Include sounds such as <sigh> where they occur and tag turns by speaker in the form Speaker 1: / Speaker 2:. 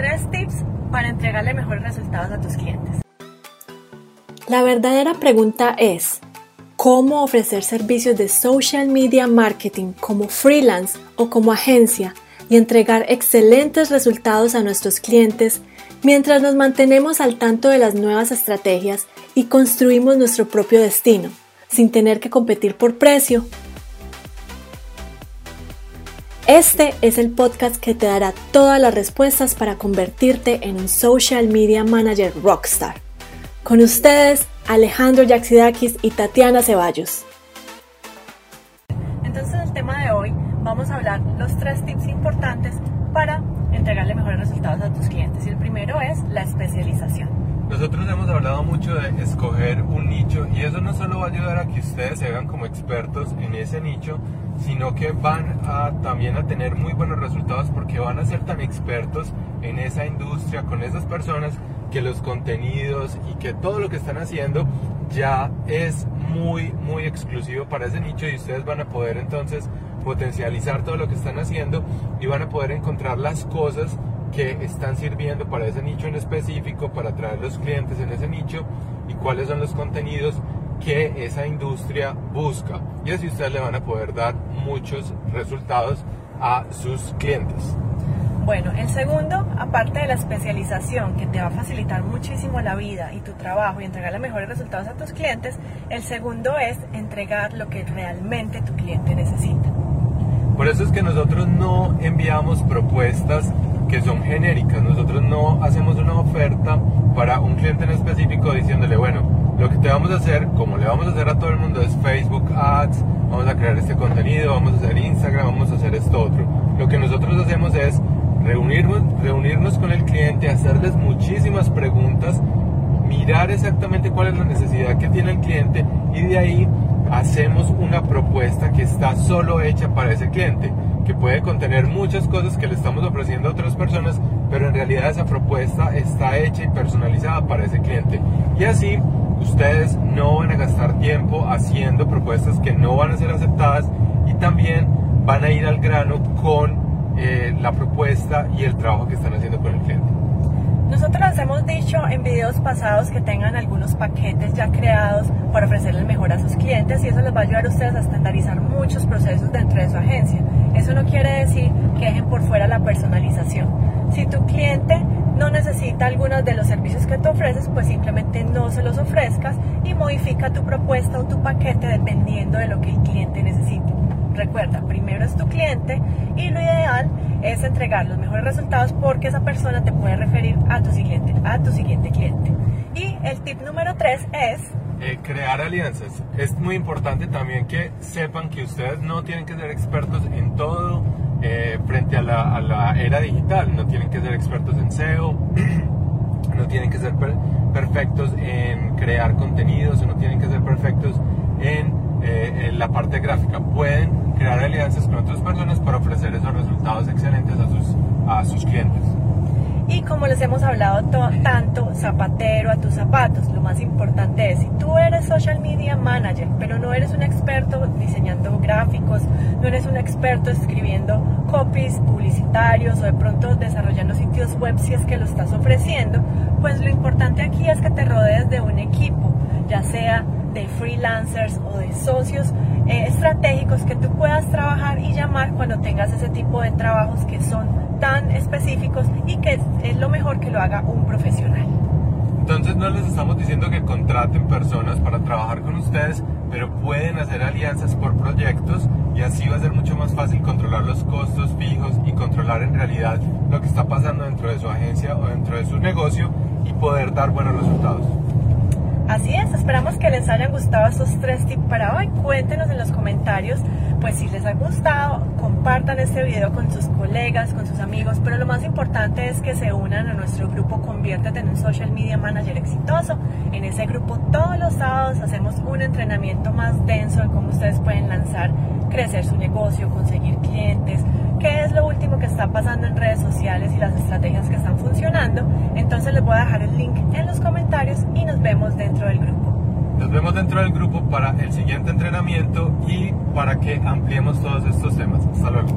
Speaker 1: tres tips para entregarle mejores resultados a tus clientes.
Speaker 2: La verdadera pregunta es, ¿cómo ofrecer servicios de social media marketing como freelance o como agencia y entregar excelentes resultados a nuestros clientes mientras nos mantenemos al tanto de las nuevas estrategias y construimos nuestro propio destino, sin tener que competir por precio? Este es el podcast que te dará todas las respuestas para convertirte en un social media manager rockstar. Con ustedes, Alejandro Yaxidakis y Tatiana Ceballos.
Speaker 1: Entonces, el tema de hoy vamos a hablar los tres tips importantes para entregarle mejores resultados a tus clientes. Y el primero es la especialización.
Speaker 3: Nosotros hemos hablado mucho de escoger un nicho y eso no solo va a ayudar a que ustedes se vean como expertos en ese nicho, sino que van a también a tener muy buenos resultados porque van a ser tan expertos en esa industria, con esas personas, que los contenidos y que todo lo que están haciendo ya es muy, muy exclusivo para ese nicho y ustedes van a poder entonces potencializar todo lo que están haciendo y van a poder encontrar las cosas que están sirviendo para ese nicho en específico, para atraer los clientes en ese nicho y cuáles son los contenidos que esa industria busca. Y así ustedes le van a poder dar muchos resultados a sus clientes.
Speaker 1: Bueno, el segundo, aparte de la especialización que te va a facilitar muchísimo la vida y tu trabajo y entregarle mejores resultados a tus clientes, el segundo es entregar lo que realmente tu cliente necesita.
Speaker 3: Por eso es que nosotros no enviamos propuestas que son genéricas, nosotros no hacemos una oferta para un cliente en específico diciéndole, bueno, lo que te vamos a hacer, como le vamos a hacer a todo el mundo, es Facebook Ads, vamos a crear este contenido, vamos a hacer Instagram, vamos a hacer esto otro. Lo que nosotros hacemos es reunirnos, reunirnos con el cliente, hacerles muchísimas preguntas, mirar exactamente cuál es la necesidad que tiene el cliente y de ahí hacemos una propuesta que está solo hecha para ese cliente, que puede contener muchas cosas que le estamos ofreciendo a otras personas, pero en realidad esa propuesta está hecha y personalizada para ese cliente. Y así ustedes no van a gastar tiempo haciendo propuestas que no van a ser aceptadas y también van a ir al grano con eh, la propuesta y el trabajo que están haciendo con el cliente.
Speaker 1: Nosotros hemos dicho en videos pasados que tengan algunos paquetes ya creados para ofrecerles mejor a sus clientes y eso les va a ayudar a ustedes a estandarizar muchos procesos dentro de su agencia. Eso no quiere decir que dejen por fuera la personalización. Si tu cliente no necesita algunos de los servicios que te ofreces, pues simplemente no se los ofrezcas y modifica tu propuesta o tu paquete dependiendo de lo que el cliente necesite. Recuerda, primero es tu cliente y lo ideal es entregar los mejores resultados porque esa persona te puede referir a tu siguiente, a tu siguiente cliente. Y el tip número tres es
Speaker 3: eh, crear alianzas. Es muy importante también que sepan que ustedes no tienen que ser expertos en todo eh, frente a la, era digital. No tienen que ser expertos en SEO, <clears throat> no tienen que ser perfectos en crear contenidos, no tienen que ser perfectos en, eh, la parte gráfica. Pueden crear alianzas con otras personas para ofrecer esos resultados excelentes a sus,
Speaker 1: como les hemos hablado tanto, zapatero a tus zapatos, lo más importante es, si tú eres social media manager, pero no eres un experto diseñando gráficos, no eres un experto escribiendo copies publicitarios o de pronto desarrollando sitios web si es que lo estás ofreciendo, pues lo importante aquí es que te rodees de un equipo, ya sea de freelancers o de socios eh, estratégicos que tú puedas trabajar y llamar cuando tengas ese tipo de trabajos que son tan específicos y que es, lo mejor que lo haga un profesional.
Speaker 3: Entonces no les estamos diciendo que contraten personas para trabajar con ustedes, pero pueden hacer alianzas por proyectos y así va a ser mucho más fácil controlar los costos fijos y controlar en realidad lo que está pasando dentro de su agencia o dentro de su negocio y poder dar buenos resultados.
Speaker 1: Así es, esperamos que les hayan gustado estos tres tips para hoy. Cuéntenos en los comentarios, pues si les ha gustado, compartan este video con sus colegas, con sus amigos, pero lo más importante es que se unan a nuestro grupo Conviértete en un Social Media Manager exitoso. En ese grupo todos los sábados hacemos un entrenamiento más denso de cómo ustedes pueden lanzar, crecer su negocio, conseguir clientes, qué es lo último que está pasando en redes sociales y las estrategias que están funcionando. Entonces les voy a dejar el link en los comentarios y nos vemos dentro del grupo.
Speaker 3: Nos vemos dentro del grupo para el siguiente entrenamiento y para que ampliemos todos estos temas. Hasta luego.